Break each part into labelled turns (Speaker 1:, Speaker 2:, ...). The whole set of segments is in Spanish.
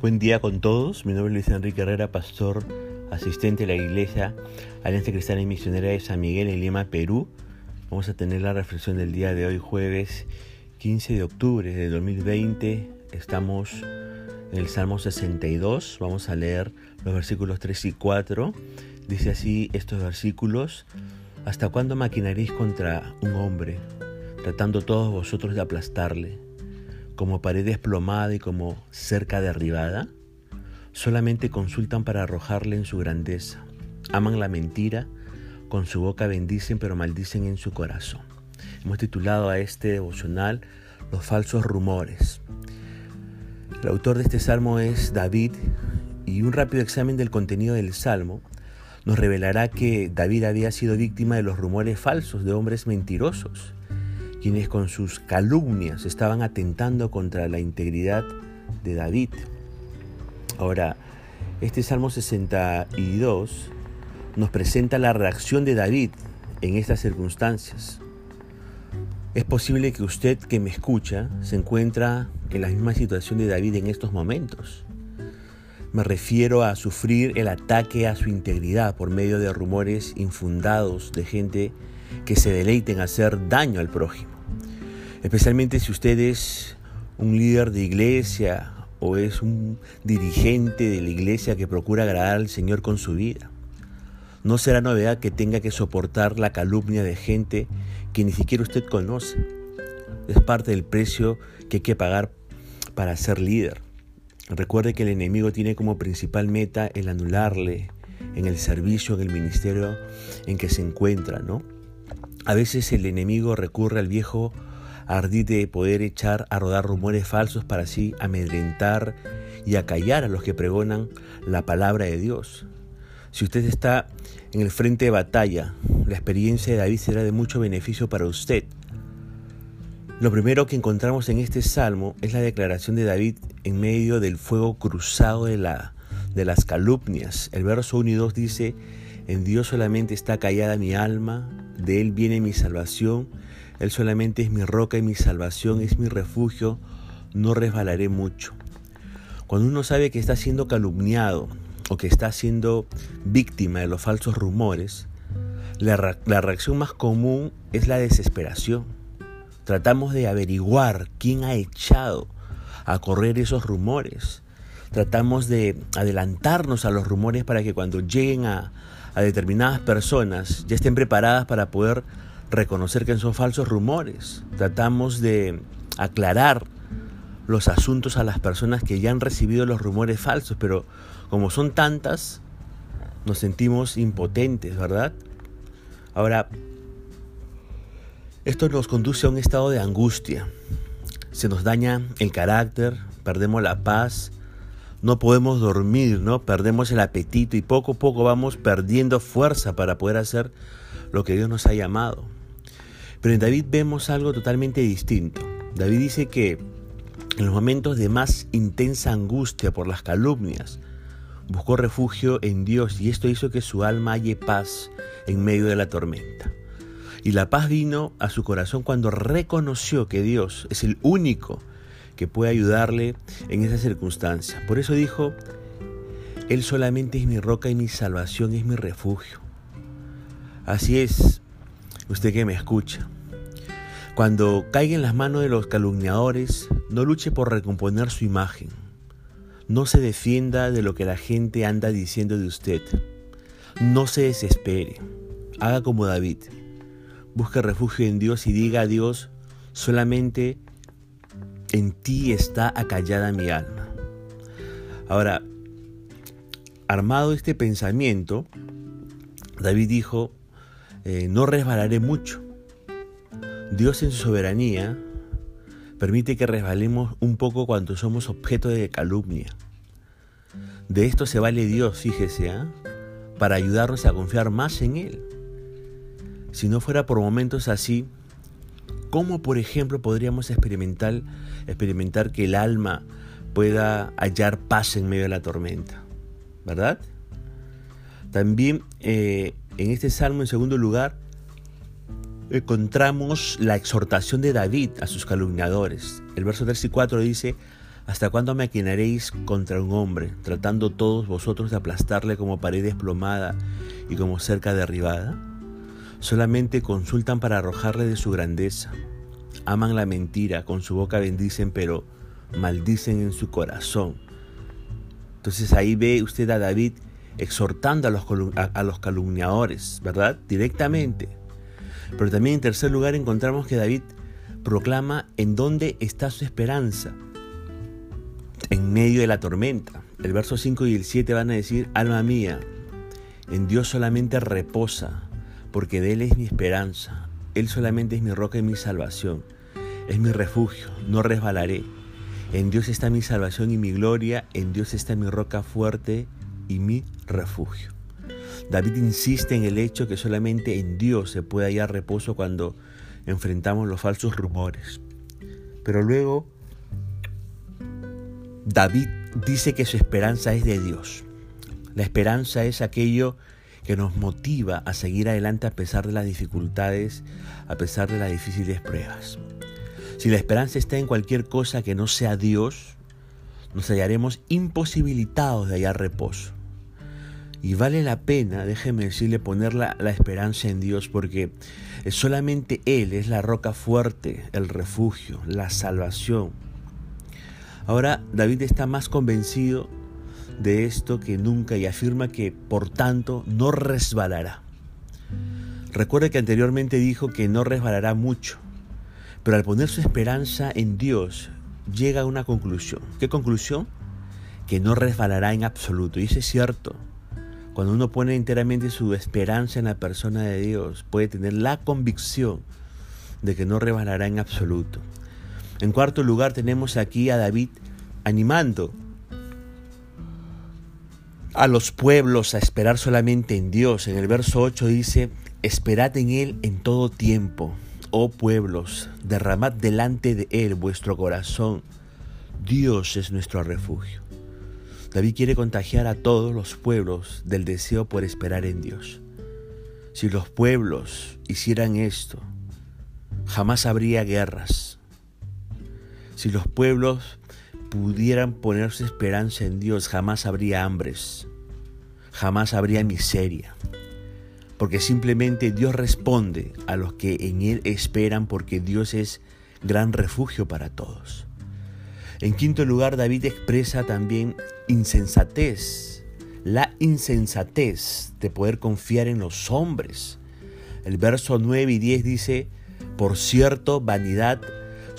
Speaker 1: Buen día con todos. Mi nombre es Luis Enrique Herrera, pastor asistente de la Iglesia Alianza Cristiana y Misionera de San Miguel en Lima, Perú. Vamos a tener la reflexión del día de hoy, jueves 15 de octubre de 2020. Estamos en el Salmo 62. Vamos a leer los versículos 3 y 4. Dice así estos versículos. ¿Hasta cuándo maquinaréis contra un hombre, tratando todos vosotros de aplastarle? Como pared desplomada y como cerca derribada? Solamente consultan para arrojarle en su grandeza. Aman la mentira, con su boca bendicen pero maldicen en su corazón. Hemos titulado a este devocional Los falsos rumores. El autor de este salmo es David y un rápido examen del contenido del salmo nos revelará que David había sido víctima de los rumores falsos de hombres mentirosos quienes con sus calumnias estaban atentando contra la integridad de David. Ahora, este Salmo 62 nos presenta la reacción de David en estas circunstancias. Es posible que usted que me escucha se encuentra en la misma situación de David en estos momentos. Me refiero a sufrir el ataque a su integridad por medio de rumores infundados de gente que se deleiten en hacer daño al prójimo especialmente si usted es un líder de iglesia o es un dirigente de la iglesia que procura agradar al Señor con su vida. No será novedad que tenga que soportar la calumnia de gente que ni siquiera usted conoce. Es parte del precio que hay que pagar para ser líder. Recuerde que el enemigo tiene como principal meta el anularle en el servicio, en el ministerio en que se encuentra, ¿no? A veces el enemigo recurre al viejo ardid de poder echar a rodar rumores falsos para así amedrentar y acallar a los que pregonan la palabra de Dios. Si usted está en el frente de batalla, la experiencia de David será de mucho beneficio para usted. Lo primero que encontramos en este salmo es la declaración de David en medio del fuego cruzado de, la, de las calumnias. El verso 1 y 2 dice, en Dios solamente está callada mi alma, de Él viene mi salvación él solamente es mi roca y mi salvación, es mi refugio, no resbalaré mucho. Cuando uno sabe que está siendo calumniado o que está siendo víctima de los falsos rumores, la, reacción más común es la desesperación. Tratamos de averiguar quién ha echado a correr esos rumores. Tratamos de adelantarnos a los rumores para que cuando lleguen a, determinadas personas ya estén preparadas para poder reconocer que son falsos rumores. Tratamos de aclarar los asuntos a las personas que ya han recibido los rumores falsos, pero como son tantas, nos sentimos impotentes, ¿verdad? Ahora, esto nos conduce a un estado de angustia. Se nos daña el carácter, perdemos la paz, no podemos dormir, ¿no? Perdemos el apetito y poco a poco vamos perdiendo fuerza para poder hacer lo que Dios nos ha llamado. Pero en David vemos algo totalmente distinto. David dice que en los momentos de más intensa angustia por las calumnias, buscó refugio en Dios y esto hizo que su alma halle paz en medio de la tormenta. Y la paz vino a su corazón cuando reconoció que Dios es el único que puede ayudarle en esa circunstancia. Por eso dijo, Él solamente es mi roca y mi salvación es mi refugio. Así es, usted que me escucha. Cuando caiga en las manos de los calumniadores, no luche por recomponer su imagen. No se defienda de lo que la gente anda diciendo de usted. No se desespere. Haga como David. Busque refugio en Dios y diga a Dios, solamente en ti está acallada mi alma. Ahora, armado este pensamiento, David dijo, eh, no resbalaré mucho. Dios en su soberanía permite que resbalemos un poco cuando somos objeto de calumnia. De esto se vale Dios, fíjese, ¿ah? para ayudarnos a confiar más en Él. Si no fuera por momentos así, ¿cómo por ejemplo podríamos experimentar, experimentar que el alma pueda hallar paz en medio de la tormenta? ¿Verdad? También eh, en este salmo, en segundo lugar, encontramos la exhortación de David a sus calumniadores. El verso 3 y 4 dice, ¿Hasta cuándo maquinaréis contra un hombre, tratando todos vosotros de aplastarle como pared desplomada y como cerca derribada? Solamente consultan para arrojarle de su grandeza. Aman la mentira, con su boca bendicen, pero maldicen en su corazón. Entonces ahí ve usted a David exhortando a los, a los calumniadores, ¿verdad? Directamente. Pero también en tercer lugar encontramos que David proclama en dónde está su esperanza. En medio de la tormenta. El verso 5 y el 7 van a decir, alma mía, en Dios solamente reposa, porque de Él es mi esperanza. Él solamente es mi roca y mi salvación. Es mi refugio, no resbalaré. En Dios está mi salvación y mi gloria, en Dios está mi roca fuerte y mi refugio. David insiste en el hecho que solamente en Dios se puede hallar reposo cuando enfrentamos los falsos rumores. Pero luego David dice que su esperanza es de Dios. La esperanza es aquello que nos motiva a seguir adelante a pesar de las dificultades, a pesar de las difíciles pruebas. Si la esperanza está en cualquier cosa que no sea Dios, nos hallaremos imposibilitados de hallar reposo. Y vale la pena, déjeme decirle, poner la, la, esperanza en Dios porque solamente Él es la roca fuerte, el refugio, la salvación. Ahora David está más convencido de esto que nunca y afirma que por tanto no resbalará. Recuerde que anteriormente dijo que no resbalará mucho, pero al poner su esperanza en Dios llega a una conclusión. ¿Qué conclusión? Que no resbalará en absoluto. Y eso es cierto. Cuando uno pone enteramente su esperanza en la persona de Dios, puede tener la convicción de que no rebalará en absoluto. En cuarto lugar tenemos aquí a David animando a los pueblos a esperar solamente en Dios. En el verso 8 dice, esperad en Él en todo tiempo, oh pueblos, derramad delante de Él vuestro corazón. Dios es nuestro refugio. David quiere contagiar a todos los pueblos del deseo por esperar en Dios. Si los pueblos hicieran esto, jamás habría guerras. Si los pueblos pudieran poner su esperanza en Dios, jamás habría hambres, jamás habría miseria. Porque simplemente Dios responde a los que en Él esperan porque Dios es gran refugio para todos. En quinto lugar, David expresa también insensatez, la insensatez de poder confiar en los hombres. El verso 9 y 10 dice, por cierto, vanidad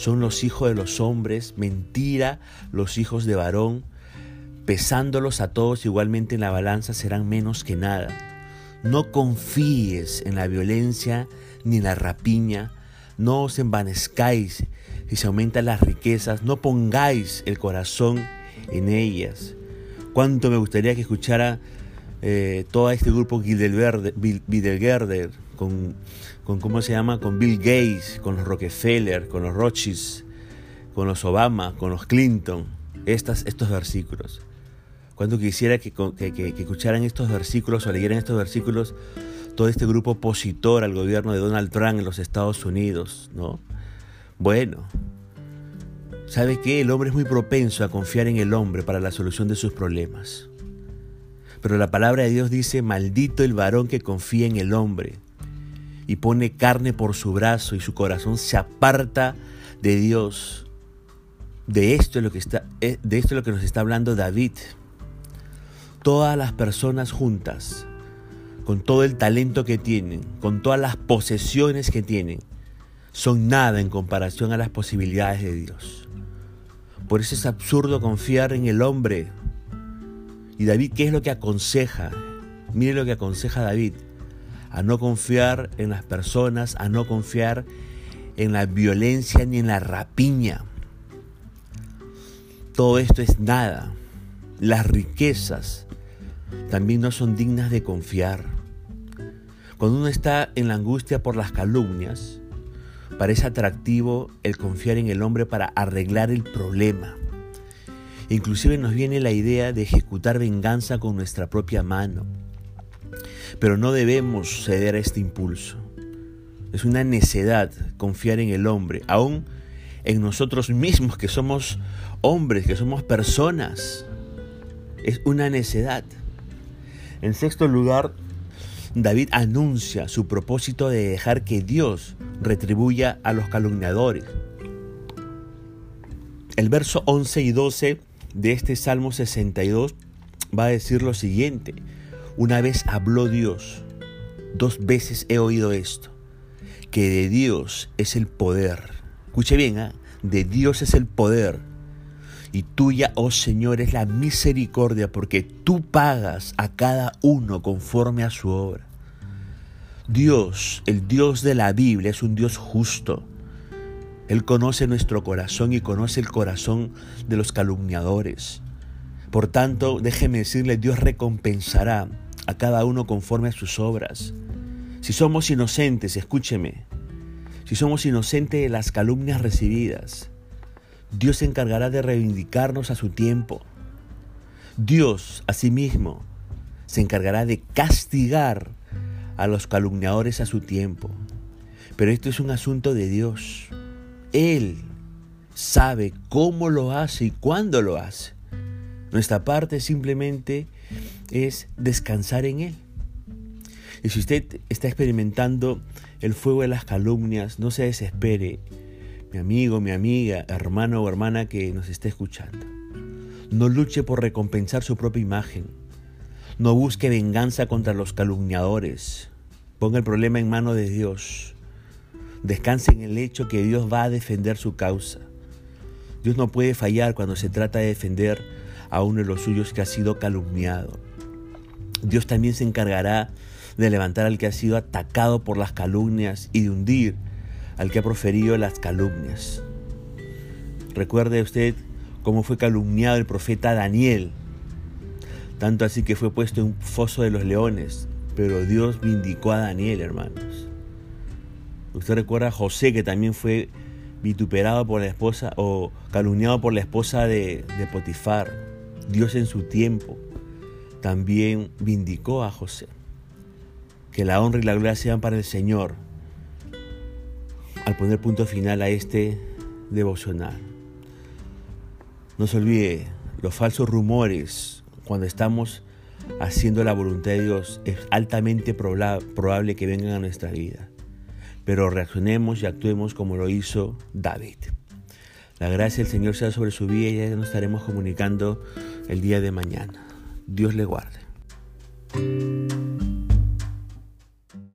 Speaker 1: son los hijos de los hombres, mentira los hijos de varón, pesándolos a todos igualmente en la balanza serán menos que nada. No confíes en la violencia ni en la rapiña, no os envanezcáis si se aumentan las riquezas, no pongáis el corazón en ellas. Cuánto me gustaría que escuchara eh, todo este grupo Bildergerder, con, con, ¿cómo se llama? Con Bill Gates, con los Rockefeller, con los Rothschild, con los Obama, con los Clinton, estos versículos. Cuánto quisiera que, que, que escucharan estos versículos o leyeran estos versículos todo este grupo opositor al gobierno de Donald Trump en los Estados Unidos, ¿no? Bueno, ¿sabe qué? El hombre es muy propenso a confiar en el hombre para la solución de sus problemas. Pero la palabra de Dios dice, maldito el varón que confía en el hombre y pone carne por su brazo y su corazón se aparta de Dios. De esto es lo que, está, eh, de esto es lo que nos está hablando David. Todas las personas juntas, con todo el talento que tienen, con todas las posesiones que tienen, son nada en comparación a las posibilidades de Dios. Por eso es absurdo confiar en el hombre. Y David, ¿qué es lo que aconseja? Mire lo que aconseja David. A no confiar en las personas, a no confiar en la violencia ni en la rapiña. Todo esto es nada. Las riquezas también no son dignas de confiar. Cuando uno está en la angustia por las calumnias, Parece atractivo el confiar en el hombre para arreglar el problema. Inclusive nos viene la idea de ejecutar venganza con nuestra propia mano. Pero no debemos ceder a este impulso. Es una necedad confiar en el hombre, aún en nosotros mismos, que somos hombres, que somos personas. Es una necedad. En sexto lugar, David anuncia su propósito de dejar que Dios retribuya a los calumniadores. El verso 11 y 12 de este Salmo 62 va a decir lo siguiente. Una vez habló Dios, dos veces he oído esto, que de Dios es el poder. Escuche bien, ¿eh? de Dios es el poder. Y tuya, oh Señor, es la misericordia, porque tú pagas a cada uno conforme a su obra. Dios, el Dios de la Biblia, es un Dios justo. Él conoce nuestro corazón y conoce el corazón de los calumniadores. Por tanto, déjeme decirle, Dios recompensará a cada uno conforme a sus obras. Si somos inocentes, escúcheme, si somos inocentes de las calumnias recibidas, Dios se encargará de reivindicarnos a su tiempo. Dios, asimismo, se encargará de castigar a los calumniadores a su tiempo. Pero esto es un asunto de Dios. Él sabe cómo lo hace y cuándo lo hace. Nuestra parte simplemente es descansar en Él. Y si usted está experimentando el fuego de las calumnias, no se desespere, mi amigo, mi amiga, hermano o hermana que nos esté escuchando. No luche por recompensar su propia imagen. No busque venganza contra los calumniadores. Ponga el problema en manos de Dios. Descanse en el hecho que Dios va a defender su causa. Dios no puede fallar cuando se trata de defender a uno de los suyos que ha sido calumniado. Dios también se encargará de levantar al que ha sido atacado por las calumnias y de hundir al que ha proferido las calumnias. Recuerde usted cómo fue calumniado el profeta Daniel, tanto así que fue puesto en un foso de los leones, pero Dios vindicó a Daniel, hermanos. Usted recuerda a José que también fue vituperado por la esposa o calumniado por la esposa de, de Potifar. Dios en su tiempo también vindicó a José. Que la honra y la gloria sean para el Señor al poner punto final a este devocional. No se olvide, los falsos rumores cuando estamos haciendo la voluntad de Dios es altamente probable que vengan a nuestra vida. Pero reaccionemos y actuemos como lo hizo David. La gracia del Señor sea sobre su vida y ya nos estaremos comunicando el día de mañana. Dios le guarde.